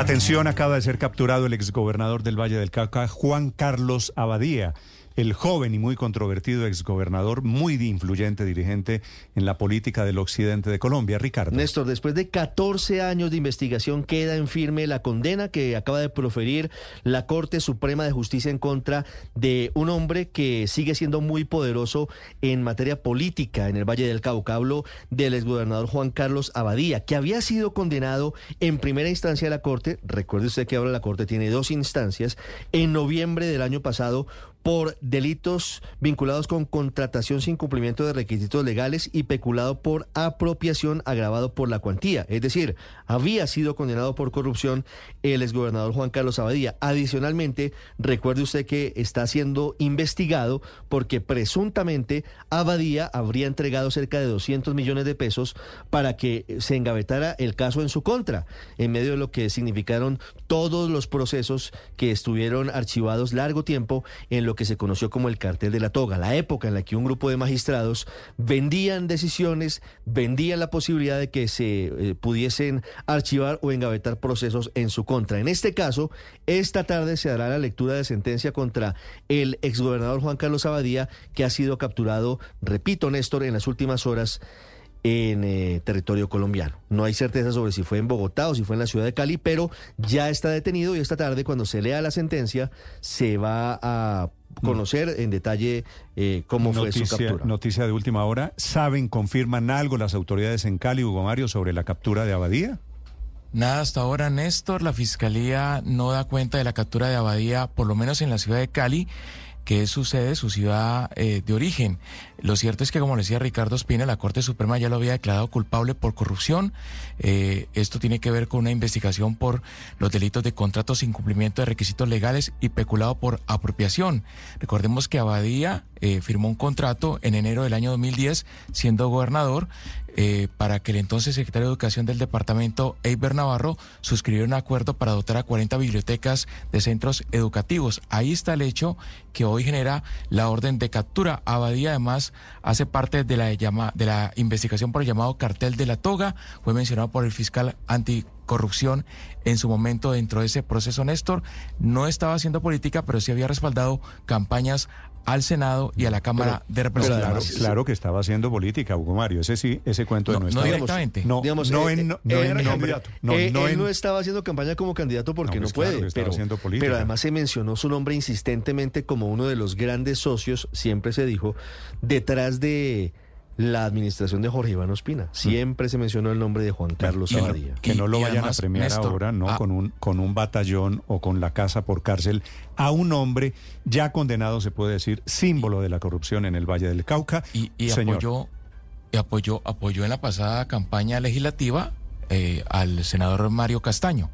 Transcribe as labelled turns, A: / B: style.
A: Atención, acaba de ser capturado el exgobernador del Valle del Cauca, Juan Carlos Abadía el joven y muy controvertido exgobernador, muy influyente dirigente en la política del occidente de Colombia. Ricardo.
B: Néstor, después de 14 años de investigación queda en firme la condena que acaba de proferir la Corte Suprema de Justicia en contra de un hombre que sigue siendo muy poderoso en materia política en el Valle del Cauca. Hablo del exgobernador Juan Carlos Abadía, que había sido condenado en primera instancia de la Corte. Recuerde usted que ahora la Corte tiene dos instancias. En noviembre del año pasado por delitos vinculados con contratación sin cumplimiento de requisitos legales y peculado por apropiación agravado por la cuantía. Es decir, había sido condenado por corrupción el exgobernador Juan Carlos Abadía. Adicionalmente, recuerde usted que está siendo investigado porque presuntamente Abadía habría entregado cerca de 200 millones de pesos para que se engavetara el caso en su contra, en medio de lo que significaron todos los procesos que estuvieron archivados largo tiempo en lo que se conoció como el cartel de la toga, la época en la que un grupo de magistrados vendían decisiones, vendían la posibilidad de que se eh, pudiesen archivar o engavetar procesos en su contra. En este caso, esta tarde se dará la lectura de sentencia contra el exgobernador Juan Carlos Abadía, que ha sido capturado, repito, Néstor, en las últimas horas en eh, territorio colombiano. No hay certeza sobre si fue en Bogotá o si fue en la ciudad de Cali, pero ya está detenido y esta tarde, cuando se lea la sentencia, se va a conocer en detalle eh, cómo fue su captura.
A: Noticia de última hora. ¿Saben, confirman algo las autoridades en Cali, Hugo Mario, sobre la captura de Abadía?
C: Nada hasta ahora, Néstor. La fiscalía no da cuenta de la captura de Abadía, por lo menos en la ciudad de Cali que es su sede, su ciudad eh, de origen. Lo cierto es que, como decía Ricardo Espina, la Corte Suprema ya lo había declarado culpable por corrupción. Eh, esto tiene que ver con una investigación por los delitos de contratos sin cumplimiento de requisitos legales y peculado por apropiación. Recordemos que Abadía eh, firmó un contrato en enero del año 2010, siendo gobernador, eh, para que el entonces secretario de Educación del departamento, Eiber Navarro, suscribiera un acuerdo para dotar a 40 bibliotecas de centros educativos. Ahí está el hecho que hoy genera la orden de captura. Abadía además hace parte de la, llama, de la investigación por el llamado cartel de la toga, fue mencionado por el fiscal anticorrupción en su momento dentro de ese proceso Néstor. No estaba haciendo política, pero sí había respaldado campañas al Senado y a la Cámara de Representantes.
A: Claro, que estaba haciendo política, Hugo Mario. Ese sí, ese cuento
C: no,
A: no
C: estaba. No directamente.
B: No, digamos, no, en, no, en candidato. No, él no estaba haciendo campaña como candidato porque no, pues puede. pero, pero además se mencionó su nombre insistentemente como uno de los grandes socios, siempre se dijo, detrás de la administración de Jorge Iván Ospina. Siempre se mencionó el nombre de Juan Carlos Abadía.
A: Que no lo vayan a premiar ahora, ¿no? Ah. con, un, con un batallón o con la casa por cárcel a un hombre ya condenado, se puede decir, símbolo de la corrupción en el Valle del Cauca.
C: Y, apoyó, y apoyó, apoyó en la pasada campaña legislativa eh, al senador Mario Castaño.